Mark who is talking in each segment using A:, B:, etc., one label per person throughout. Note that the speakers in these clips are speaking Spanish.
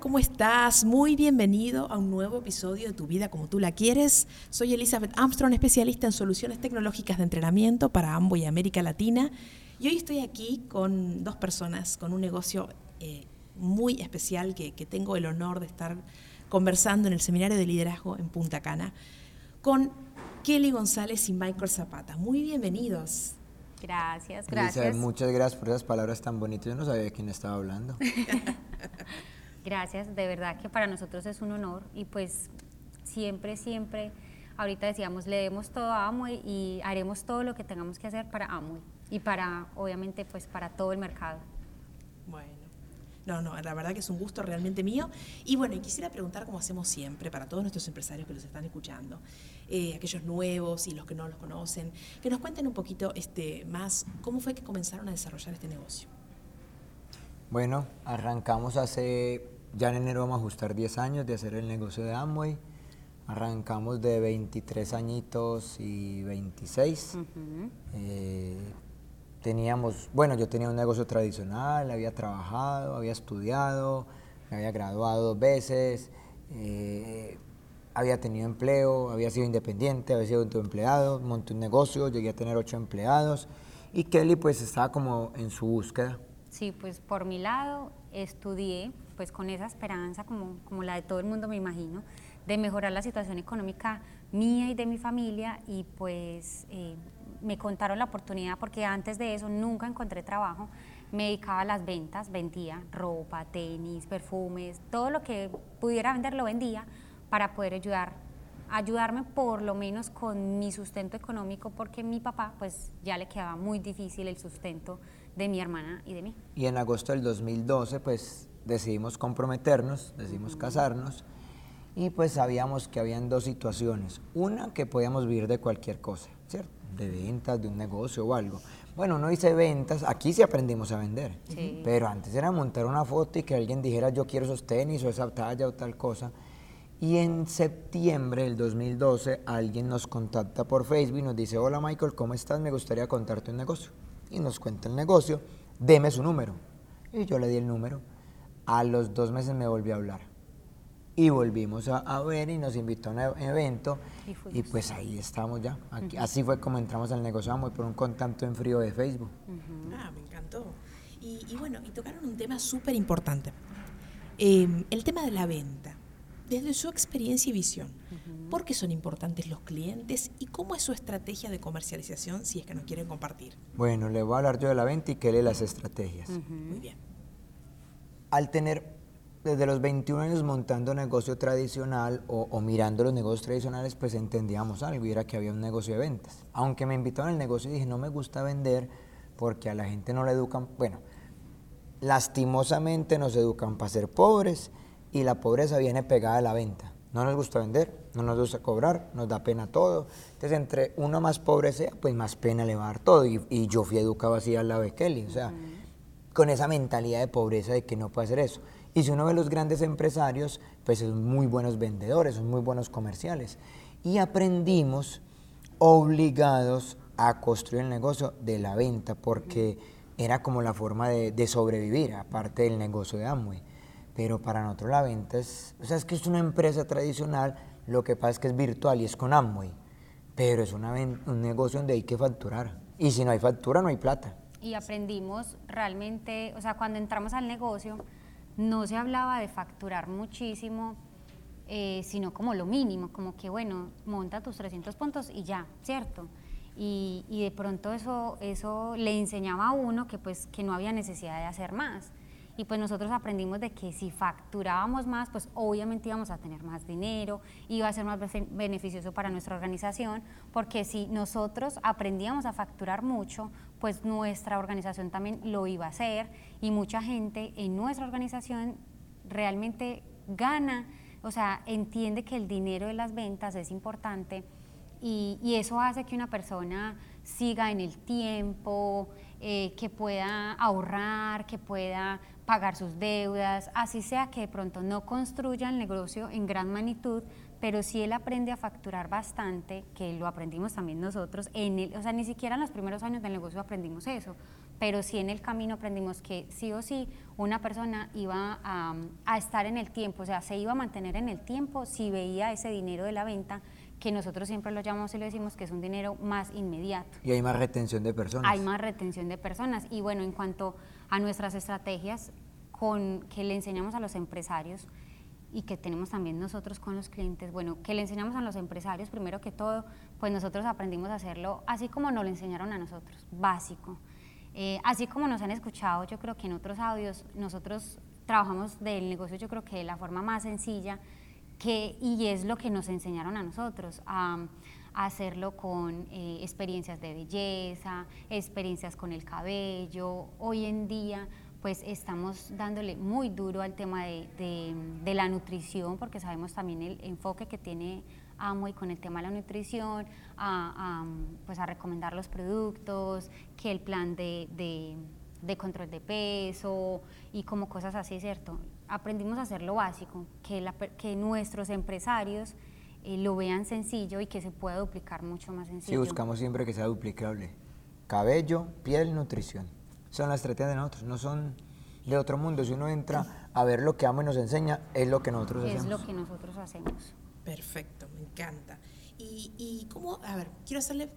A: ¿Cómo estás? Muy bienvenido a un nuevo episodio de Tu vida como tú la quieres. Soy Elizabeth Armstrong, especialista en soluciones tecnológicas de entrenamiento para Ambo y América Latina. Y hoy estoy aquí con dos personas, con un negocio eh, muy especial que, que tengo el honor de estar conversando en el Seminario de Liderazgo en Punta Cana, con Kelly González y Michael Zapata. Muy bienvenidos.
B: Gracias, gracias.
C: muchas gracias por esas palabras tan bonitas. Yo no sabía de quién estaba hablando.
B: Gracias, de verdad que para nosotros es un honor y pues siempre, siempre, ahorita decíamos, le demos todo a Amway y haremos todo lo que tengamos que hacer para Amway y para, obviamente, pues para todo el mercado.
A: Bueno. No, no, la verdad que es un gusto realmente mío. Y bueno, quisiera preguntar, como hacemos siempre, para todos nuestros empresarios que los están escuchando, eh, aquellos nuevos y los que no los conocen, que nos cuenten un poquito este, más cómo fue que comenzaron a desarrollar este negocio.
C: Bueno, arrancamos hace ya en enero vamos a ajustar 10 años de hacer el negocio de Amway. Arrancamos de 23 añitos y 26. Eh, teníamos, bueno, yo tenía un negocio tradicional, había trabajado, había estudiado, me había graduado dos veces, eh, había tenido empleo, había sido independiente, había sido empleado, monté un negocio, llegué a tener ocho empleados y Kelly pues estaba como en su búsqueda.
B: Sí, pues por mi lado estudié pues con esa esperanza, como, como la de todo el mundo me imagino, de mejorar la situación económica mía y de mi familia y pues eh, me contaron la oportunidad porque antes de eso nunca encontré trabajo, me dedicaba a las ventas, vendía ropa, tenis, perfumes, todo lo que pudiera vender lo vendía para poder ayudar, ayudarme por lo menos con mi sustento económico porque mi papá pues ya le quedaba muy difícil el sustento de mi hermana y de mí.
C: Y en agosto del 2012 pues decidimos comprometernos, decidimos casarnos y pues sabíamos que habían dos situaciones. Una, que podíamos vivir de cualquier cosa, ¿cierto? De ventas, de un negocio o algo. Bueno, no hice ventas, aquí sí aprendimos a vender, pero antes era montar una foto y que alguien dijera yo quiero esos tenis o esa talla o tal cosa. Y en septiembre del 2012 alguien nos contacta por Facebook y nos dice, hola Michael, ¿cómo estás? Me gustaría contarte un negocio. Y nos cuenta el negocio, deme su número. Y yo le di el número a los dos meses me volvió a hablar. Y volvimos a, ver y nos invitó a un e-, evento y, pues ahí estamos ya. Así fue como entramos al negocio muy por un contacto en frío de Facebook.
A: Ah, me encantó. Y, bueno, y tocaron un tema súper importante. Em, el tema de la venta. Desde su experiencia y visión, ¿por qué son importantes los clientes y cómo es su estrategia de comercialización si es que nos quieren compartir?
C: Bueno, le voy a hablar yo de la venta y que lee las estrategias.
A: Muy bien
C: al tener desde los 21 años montando negocio tradicional o, mirando los negocios tradicionales, pues entendíamos algo y era que había un negocio de ventas. Aunque me invitaron al negocio y dije, no me gusta vender porque a la gente no le educan, bueno, lastimosamente nos educan para ser pobres y la pobreza viene pegada a la venta. No nos gusta vender, no nos gusta cobrar, nos da pena todo. Entonces, entre uno más pobre sea, pues más pena le va a dar todo. Y, yo fui educado así al lado de Kelly. O sea, con esa mentalidad de pobreza de que no puede hacer eso. Y si uno ve los grandes empresarios, pues son muy buenos vendedores, son muy buenos comerciales. Y aprendimos obligados a construir el negocio de la venta, porque era como la forma de, sobrevivir, aparte del negocio de Amway. Pero para nosotros la venta es, o sea, es que es una empresa tradicional, lo que pasa es que es virtual y es con Amway, pero es una, un negocio donde hay que facturar. Y si no hay factura, no hay plata
B: y aprendimos realmente, o sea, cuando entramos al negocio, no se hablaba de facturar muchísimo, eh, sino como lo mínimo, como que, bueno, monta tus 300 puntos y ya, ¿cierto? Y, y, de pronto eso, eso le enseñaba a uno que, pues, que no había necesidad de hacer más y pues nosotros aprendimos de que si facturábamos más, pues obviamente íbamos a tener más dinero, iba a ser más beneficioso para nuestra organización, porque si nosotros aprendíamos a facturar mucho, pues nuestra organización también lo iba a hacer y mucha gente en nuestra organización realmente gana, o sea, entiende que el dinero de las ventas es importante y, y eso hace que una persona siga en el tiempo, eh, que pueda ahorrar, que pueda pagar sus deudas, así sea que de pronto no construya el negocio en gran magnitud, pero si él aprende a facturar bastante, que lo aprendimos también nosotros, en el, o sea, ni siquiera en los primeros años del negocio aprendimos eso, pero sí en el camino aprendimos que sí o sí una persona iba a, a estar en el tiempo, o sea, se iba a mantener en el tiempo si veía ese dinero de la venta que nosotros siempre lo llamamos y lo decimos que es un dinero más inmediato.
C: Y hay más retención de personas.
B: Hay más retención de personas. Y bueno, en cuanto a nuestras estrategias con, que le enseñamos a los empresarios y que tenemos también nosotros con los clientes, bueno, que le enseñamos a los empresarios, primero que todo, pues nosotros aprendimos a hacerlo así como nos lo enseñaron a nosotros, básico. Eh, así como nos han escuchado, yo creo que en otros audios, nosotros trabajamos del negocio, yo creo que de la forma más sencilla, que, y es lo que nos enseñaron a nosotros, a, hacerlo con eh, experiencias de belleza, experiencias con el cabello. Hoy en día pues estamos dándole muy duro al tema de, de, la nutrición, porque sabemos también el enfoque que tiene Amway con el tema de la nutrición, a, pues a recomendar los productos, que el plan de, de control de peso y como cosas así, ¿cierto? Aprendimos a hacer lo básico, que, que nuestros empresarios eh, lo vean sencillo y que se pueda duplicar mucho más sencillo.
C: Sí, buscamos siempre que sea duplicable. Cabello, piel, nutrición. Son las estrategias de nosotros, no son de otro mundo. Si uno entra a ver lo que Amo nos enseña, es lo que nosotros hacemos.
B: Es lo que nosotros hacemos.
A: Perfecto, me encanta. Y, y, cómo, a ver, quiero hacerle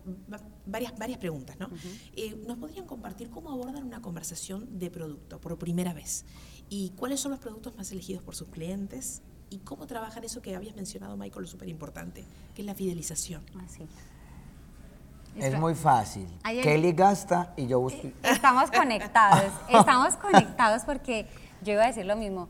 A: varias, varias preguntas, ¿no? Eh, ¿Nos podrían compartir cómo abordan una conversación de producto por primera vez? ¿Y cuáles son los productos más elegidos por sus clientes? ¿Y cómo trabajan eso que habías mencionado, Michael, lo súper importante, que es la fidelización?
B: Así.
C: Ah, es muy fácil. Kelly gasta y yo busco.
B: Estamos conectados, estamos conectados porque yo iba a decir lo mismo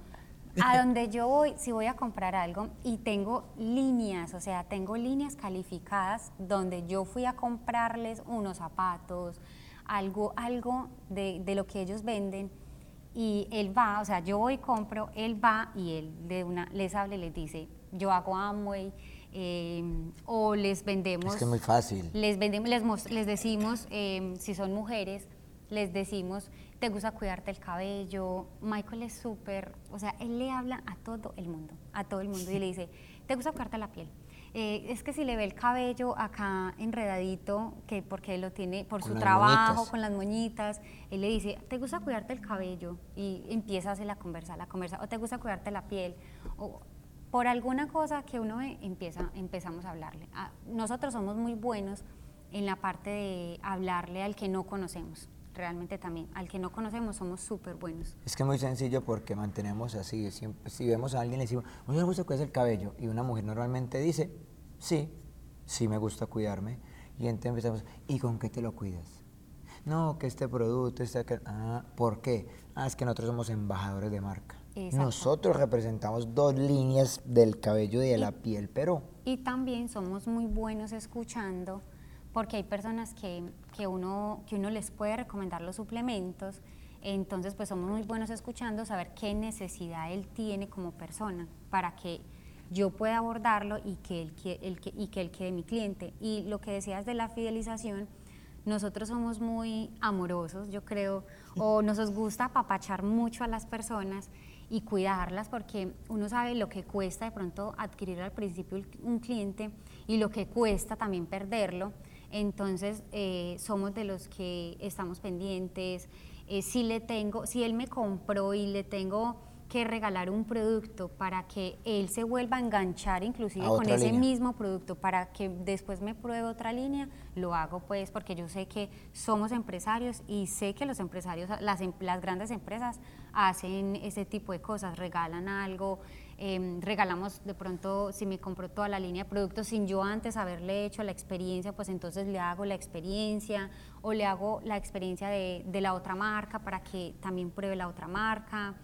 B: a donde yo voy, si voy a comprar algo y tengo líneas, o sea, tengo líneas calificadas donde yo fui a comprarles unos zapatos, algo, algo de, de lo que ellos venden y él va, o sea, yo voy y compro, él va y él de una, les habla y les dice, yo hago Amway, eh, o les vendemos...
C: Es que es muy fácil.
B: Les, vendemos, les, les decimos, eh, si son mujeres, les decimos, te gusta cuidarte el cabello. Michael es súper, o sea, él le habla a todo el mundo, a todo el mundo y le dice, te gusta cuidarte la piel. Eh, es que si le ve el cabello acá enredadito, que porque él lo tiene por su trabajo, con las moñitas, él le dice, ¿te gusta cuidarte el cabello? Y empieza a hacer la conversa, la conversa, o te gusta cuidarte la piel, o por alguna cosa que uno ve, empieza, empezamos a hablarle. Ah, nosotros somos muy buenos en la parte de hablarle al que no conocemos realmente también. Al que no conocemos somos súper buenos.
C: Es que es muy sencillo porque mantenemos así. si vemos a alguien le decimos, ¿no le gusta cuidarse el cabello? Y una mujer normalmente dice, sí, sí me gusta cuidarme. Y entonces empezamos, ¿y con qué te lo cuidas? No, que este producto, este... Ah, ¿por qué? Ah, es que nosotros somos embajadores de marca. Nosotros representamos dos líneas del cabello y de la piel, pero...
B: Y también somos muy buenos escuchando porque hay personas que, que, uno, que uno les puede recomendar los suplementos, entonces pues somos muy buenos escuchando, saber qué necesidad él tiene como persona para que yo pueda abordarlo y que él, el, y que él quede mi cliente. Y lo que decías de la fidelización, nosotros somos muy amorosos, yo creo, o nos gusta apapachar mucho a las personas y cuidarlas porque uno sabe lo que cuesta de pronto adquirir al principio un cliente y lo que cuesta también perderlo. Entonces, eh, somos de los que estamos pendientes. Eh, si le tengo, si él me compró y le tengo que regalar un producto para que él se vuelva a enganchar inclusive con ese mismo producto para que después me pruebe otra línea, lo hago pues porque yo sé que somos empresarios y sé que los empresarios, las, em, las grandes empresas hacen ese tipo de cosas, regalan algo, Em, regalamos de pronto, si me compro toda la línea de productos sin yo antes haberle hecho la experiencia, pues entonces le hago la experiencia o le hago la experiencia de, la otra marca para que también pruebe la otra marca.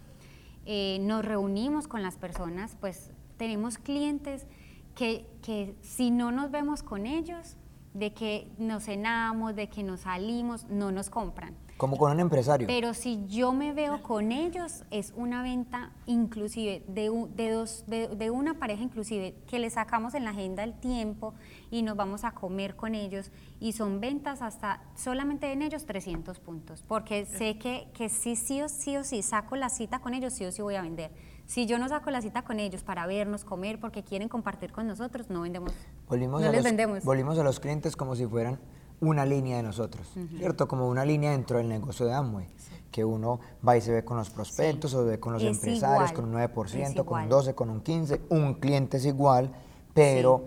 B: Eh, nos reunimos con las personas, pues tenemos clientes que, que si no nos vemos con ellos, de que nos cenamos, de que nos salimos, no nos compran.
C: Como con un empresario.
B: Pero si yo me veo con ellos, es una venta inclusive de, de dos, de, de una pareja inclusive, que le sacamos en la agenda el tiempo y nos vamos a comer con ellos y son ventas hasta solamente en ellos 300 puntos, porque sé que, que sí, sí o sí o sí saco la cita con ellos, sí o sí voy a vender. Si yo no saco la cita con ellos para vernos, comer, porque quieren compartir con nosotros, no vendemos.
C: Volvimos,
B: no
C: a
B: les
C: los,
B: vendemos.
C: volvimos a los clientes como si fueran una línea de nosotros, ¿cierto? Como una línea dentro del negocio de Amway, que uno va y se ve con los prospectos o ve con los
B: Es
C: empresarios,
B: igual,
C: con un 9%,
B: es
C: con un
B: igual.
C: 12, con un 15, un cliente es igual, pero,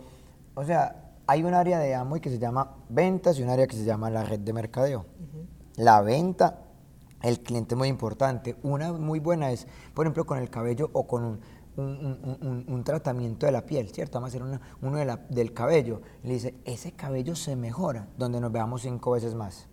C: o sea, hay un área de Amway que se llama ventas y un área que se llama la red de mercadeo. La venta, el cliente es muy importante. Una muy buena es, por ejemplo, con el cabello o con un, un- un- un- un tratamiento de la piel, ¿cierto? Vamos a hacer una- uno de la- del cabello. Le dice, ese cabello se mejora, donde nos veamos cinco veces más.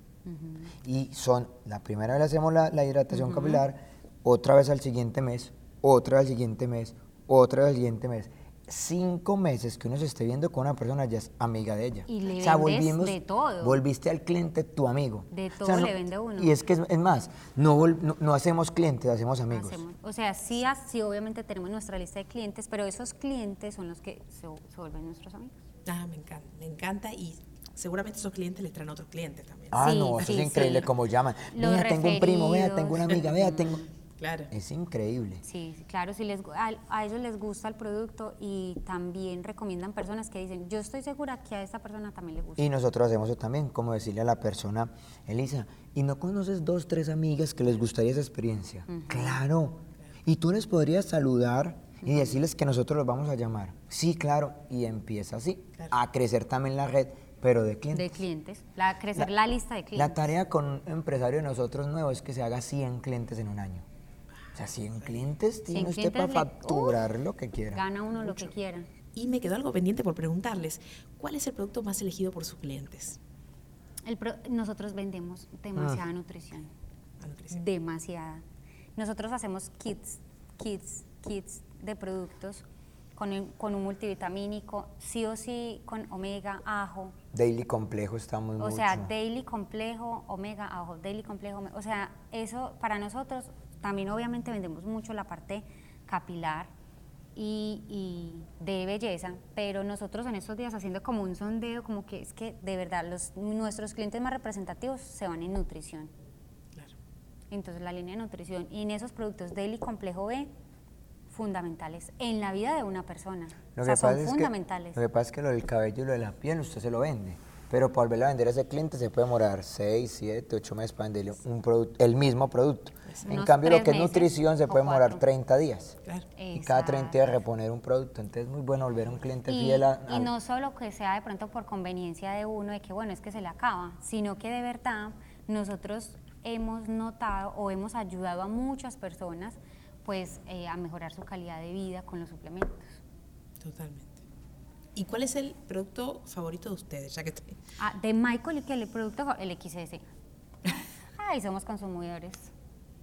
C: Y son, la primera vez hacemos la, la hidratación capilar, otra vez al siguiente mes, otra al siguiente mes, otra vez al siguiente mes. Cinco meses que uno se esté viendo con una persona ya es amiga de ella.
B: Y le vendes de todo.
C: Volviste al cliente tu amigo.
B: De
C: O
B: todo
C: sea,
B: le vende uno.
C: Y es que es, es más, no, vol- no, no hacemos clientes, hacemos amigos.
B: Hacemos. O sea, sí, así obviamente tenemos nuestra lista de clientes, pero esos clientes son los que se, se vuelven nuestros amigos.
A: Ah, me encanta, me encanta y seguramente esos clientes les traen otros clientes también.
C: Ah,
B: Sí,
C: no, eso
B: sí,
C: es increíble
B: sí.
C: como llaman.
B: Los
C: Vea, tengo un primo, vea, tengo una amiga, vea, tengo...
A: Claro.
C: Es increíble.
B: Sí, claro, si les, a, a ellos les gusta el producto y también recomiendan personas que dicen, yo estoy segura que a esta persona también le gusta.
C: Y nosotros hacemos eso también, como decirle a la persona, Elisa, ¿y no conoces dos, tres amigas que les gustaría esa experiencia? Claro. Y tú les podrías saludar y decirles que nosotros los vamos a llamar. Sí, claro. Y empieza así,
A: Claro.
C: a crecer también la red, pero de clientes.
B: de clientes, la, crecer la, lista de
C: La
B: clientes.
C: tarea con un empresario de nosotros nuevo es que se haga 100 clientes en un año. O sea, 100 clientes tiene
B: 100
C: usted para
B: le-
C: facturar lo que quiera.
B: Gana uno lo que quiera.
A: Y me quedó algo pendiente por preguntarles, ¿cuál es el producto más elegido por sus clientes?
B: El pro- nosotros vendemos demasiada nutrición.
A: La nutrición.
B: demasiada. Nosotros hacemos kits, kits, kits de productos con, un- con un multivitamínico, sí o sí con omega, ajo.
C: Daily complejo estamos
B: O
C: mucho.
B: sea, daily complejo, omega, ajo, daily complejo. O sea, eso para nosotros también obviamente vendemos mucho la parte capilar y, y de belleza, pero nosotros en estos días haciendo como un sondeo, como que es que de verdad los, nuestros clientes más representativos se van en nutrición.
A: Claro.
B: Entonces la línea de nutrición y en esos productos Daily Complejo B, fundamentales en la vida de una persona.
C: Lo
B: o
C: que
B: sea, son
C: pasa es que-
B: fundamentales.
C: lo que pasa es que lo del cabello y lo de la piel usted se lo vende. Pero para volverlo a vender a ese cliente se puede demorar 6, 7, 8 meses para venderle un producto, el mismo producto. En
B: Unos
C: cambio, lo que es nutrición se puede demorar
B: cuatro.
C: 30 días.
A: Claro.
C: Y cada 30 días reponer un producto. Entonces es muy bueno volver a un cliente
B: Y,
C: fiel a,
B: y
C: al-
B: no solo que sea de pronto por conveniencia de uno, de que bueno, es que se le acaba, sino que de verdad nosotros hemos notado o hemos ayudado a muchas personas pues eh, a mejorar su calidad de vida con los suplementos.
A: Totalmente. ¿Y cuál es el producto favorito de ustedes? Ya que estoy-
B: Ah, de Michael, que el producto, el XS. Ay, somos consumidores.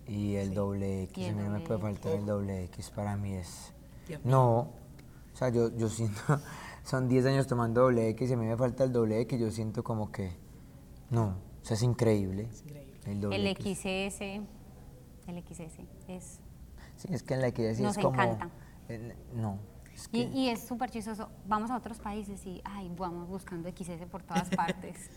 C: Y el doble X,
B: Y
C: a mí no me puede faltar el doble X, para mí es... No, o sea, yo, yo siento, son 10 años tomando doble X y a mí me falta el doble X, yo siento como que, no, o sea, es increíble.
A: increíble.
C: El doble
B: El
C: X.
B: XS, el XS es...
C: Sí, es que en la sí
B: Nos
C: es como...
B: encanta.
C: no, es
B: Y,
C: que-
B: y es súper chistoso. Vamos a otros países y, ay, vamos buscando XS por todas partes.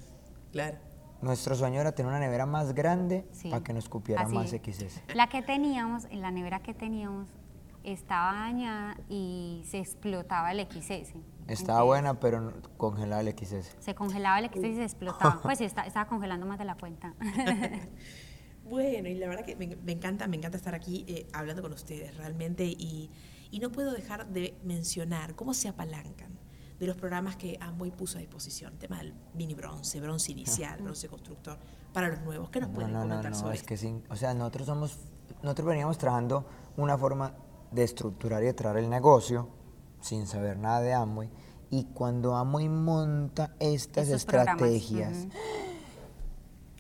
A: Claro.
C: Nuestro sueño era tener una nevera más grande
B: Sí,
C: para que nos cupiera
B: así
C: más
B: es.
C: XS.
B: La que teníamos, en la nevera que teníamos, estaba dañada y se explotaba el XS.
C: Estaba
B: Entonces,
C: buena, pero no- congelaba el XS.
B: Se congelaba el XS y se explotaba. Pues sí, está- estaba congelando más de la cuenta.
A: Bueno, y la verdad que me, me encanta, me encanta estar aquí eh, hablando con ustedes realmente y, y no puedo dejar de mencionar cómo se apalancan de los programas que Amway puso a disposición, el tema del mini bronce, bronce inicial, bronce constructor, para los nuevos. ¿Qué nos
C: No,
A: pueden
C: no, no,
A: comentar
C: no,
A: sobre
C: es
A: esto?
C: que sí, o sea, nosotros somos, nosotros veníamos trabajando una forma de estructurar y de traer el negocio sin saber nada de Amway y cuando Amway monta estas estrategias.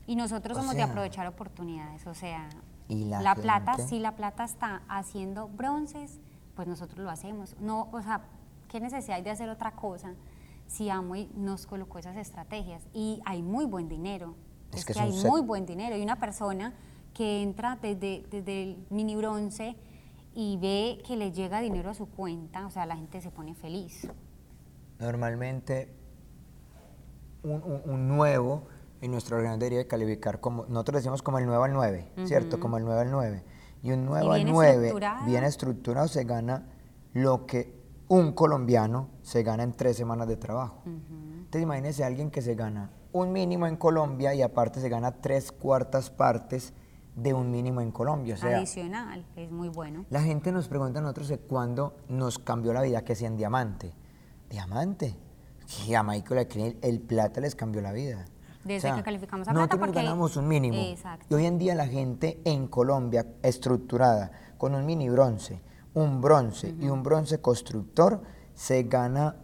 B: Y nosotros somos de aprovechar oportunidades, o sea,
C: y la
B: plata,
C: gente-
B: si la plata está haciendo bronces, pues nosotros lo hacemos. No, o sea, ¿qué necesidad hay de hacer otra cosa si Amway nos colocó esas estrategias y hay muy buen dinero.
C: Es
B: Es,
C: que
B: hay muy buen dinero. Y una persona que entra desde, desde el mini bronce y ve que le llega dinero a su cuenta, o sea, la gente se pone feliz.
C: Normalmente un, un- un nuevo en nuestra organización debería calificar como, nosotros decimos como el 9 al 9, ¿cierto? Como el 9 al 9. Y un 9 al
B: bien
C: 9,
B: estructurado.
C: bien estructurado, se gana lo que un colombiano se gana en tres semanas de trabajo. Entonces imagínese a alguien que se gana un mínimo en Colombia y aparte se gana tres cuartas partes de un mínimo en Colombia. O sea,
B: Adicional, es muy bueno.
C: la gente nos pregunta a nosotros de cuándo nos cambió la vida, que sea en diamante. ¿Diamante? Y a Michael el plata les cambió la vida.
B: Desde que calificamos a
C: nosotros
B: plata,
C: nos
B: porque-
C: ganamos un mínimo.
B: Exacto.
C: Y hoy en día la gente en Colombia estructurada, con un mini bronce, un bronce y un bronce constructor, se gana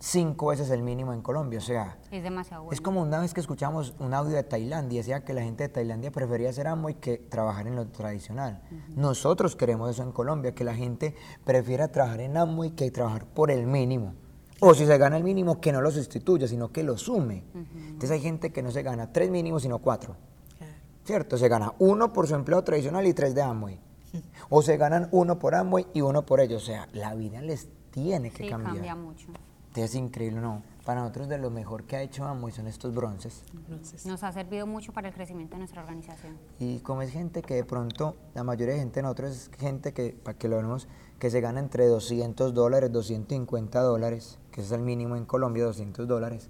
C: cinco veces el mínimo en Colombia. O sea,
B: Es demasiado bueno.
C: es como una vez que escuchamos un audio de Tailandia, y decía que la gente de Tailandia prefería hacer Amway que trabajar en lo tradicional. Nosotros queremos eso en Colombia, que la gente prefiera trabajar en Amway que trabajar por el mínimo. O si se gana el mínimo, que no lo sustituya, sino que lo sume. Entonces hay gente que no se gana tres mínimos, sino cuatro.
A: Claro.
C: ¿Cierto? Se gana uno por su empleo tradicional y tres de Amway. O se ganan uno por Amway y uno por ellos. O sea, la vida les tiene que
B: sí,
C: cambiar.
B: cambia mucho.
C: Es increíble, ¿no? Para nosotros de lo mejor que ha hecho Amway son estos bronces.
A: Entonces,
B: Nos ha servido mucho para el crecimiento de nuestra organización.
C: Y como es gente que de pronto, la mayoría de gente de nosotros es gente que, para que lo veamos, que se gana entre 200 dólares, 250 dólares, que es el mínimo en Colombia, 200 dólares.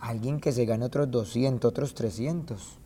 C: Alguien que se gane otros 200, otros 300.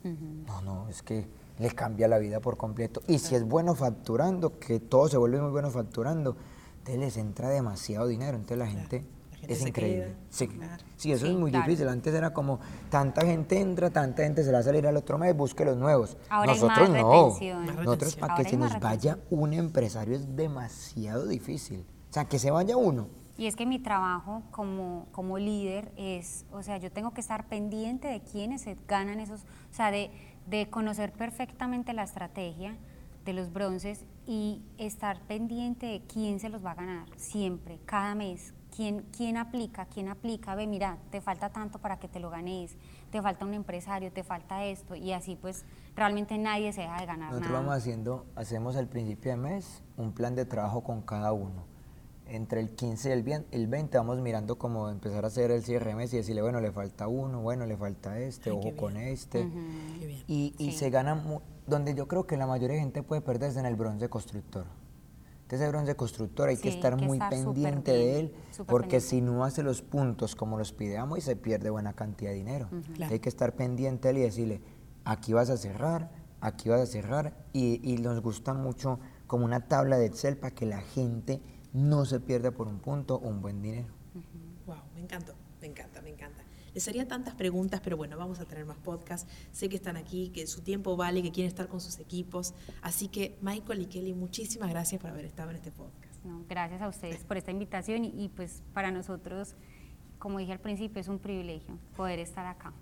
C: No, no, es que le cambia la vida por completo. Y si es bueno facturando, que todo se vuelve muy bueno facturando, entonces les entra demasiado dinero. Entonces la gente,
A: la gente
C: es increíble. Sí,
A: claro.
C: sí, eso
B: Sí,
C: es muy
B: claro.
C: difícil. Antes era como, tanta gente entra, tanta gente se la va a salir al otro mes, busque los nuevos.
B: Ahora hay
C: Nosotros
B: más
C: no.
B: retención.
C: Nosotros para
B: Ahora
C: que se nos vaya un empresario es demasiado difícil. O sea, que se vaya uno.
B: Y es que mi trabajo como, como líder es, o sea, yo tengo que estar pendiente de quiénes se ganan esos, o sea, de, de conocer perfectamente la estrategia de los bronces y estar pendiente de quién se los va a ganar siempre, cada mes. ¿Quién, quién aplica? ¿Quién aplica? Ve, mira, te falta tanto para que te lo ganes, te falta un empresario, te falta esto, y así pues realmente nadie se deja de ganar
C: Nosotros
B: nada.
C: vamos haciendo, hacemos al principio de mes un plan de trabajo con cada uno. Entre el 15 y el, bien- el 20 vamos mirando cómo empezar a hacer el cierre de mes y decirle, bueno, le falta uno, bueno, le falta este,
A: Ay,
C: ojo con este.
A: Qué bien.
C: Y, y
B: Sí.
C: se gana, donde yo creo que la mayoría de gente puede perderse en el bronce constructor. Entonces el bronce constructor hay que estar
B: que
C: muy
B: estar
C: pendiente de él, porque
B: pendiente.
C: si no hace los puntos como los pidamos y se pierde buena cantidad de dinero.
A: Claro.
C: Hay que estar pendiente de él y decirle, aquí vas a cerrar, aquí vas a cerrar, y, y nos gusta mucho como una tabla de Excel para que la gente no se pierda por un punto un buen dinero.
A: Wow, me encantó, me encanta, me encanta. Les haría tantas preguntas, pero bueno, vamos a tener más podcasts. Sé que están aquí, que su tiempo vale, que quieren estar con sus equipos. Así que, Michael y Kelly, muchísimas gracias por haber estado en este podcast.
B: No, gracias a ustedes por esta invitación y, y, pues para nosotros, como dije al principio, es un privilegio poder estar acá.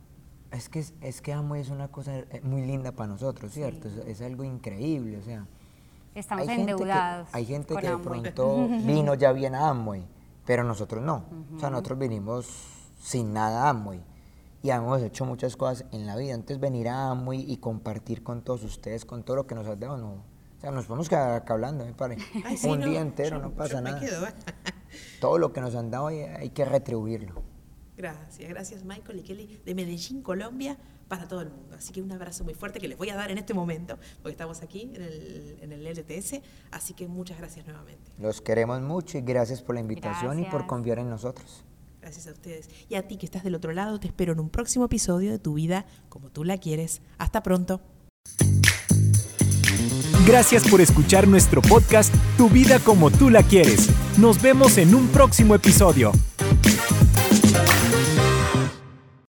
C: Es que, es, que Amway es una cosa eh, muy linda para nosotros, ¿cierto? Es, es algo increíble, o sea.
B: Estamos
C: hay gente que-
B: endeudados.
C: hay gente que de
B: Amway.
C: pronto vino ya bien a Amway, pero nosotros no. O sea, nosotros vinimos sin nada a Amway. Y hemos hecho muchas cosas en la vida. Entonces, venir a Amway y compartir con todos ustedes, con todo lo que nos has dado, no. O sea, nos podemos quedar acá hablando, me parece.
A: Ay, sí,
C: Un
A: no,
C: día entero,
A: yo-
C: no pasa nada.
A: quedo, ¿eh?
C: Todo lo que nos han dado hay, hay que retribuirlo.
A: Gracias, gracias Michael y Kelly de Medellín, Colombia, para todo el mundo. Así que un abrazo muy fuerte que les voy a dar en este momento, porque estamos aquí en el, en el LTS. Así que muchas gracias nuevamente.
C: Los queremos mucho y gracias por la invitación y por confiar en nosotros.
A: Gracias a ustedes. Y a ti que estás del otro lado, te espero en un próximo episodio de Tu Vida como tú la quieres. Hasta pronto.
D: Gracias por escuchar nuestro podcast Tu vida como tú la quieres. Nos vemos en un próximo episodio.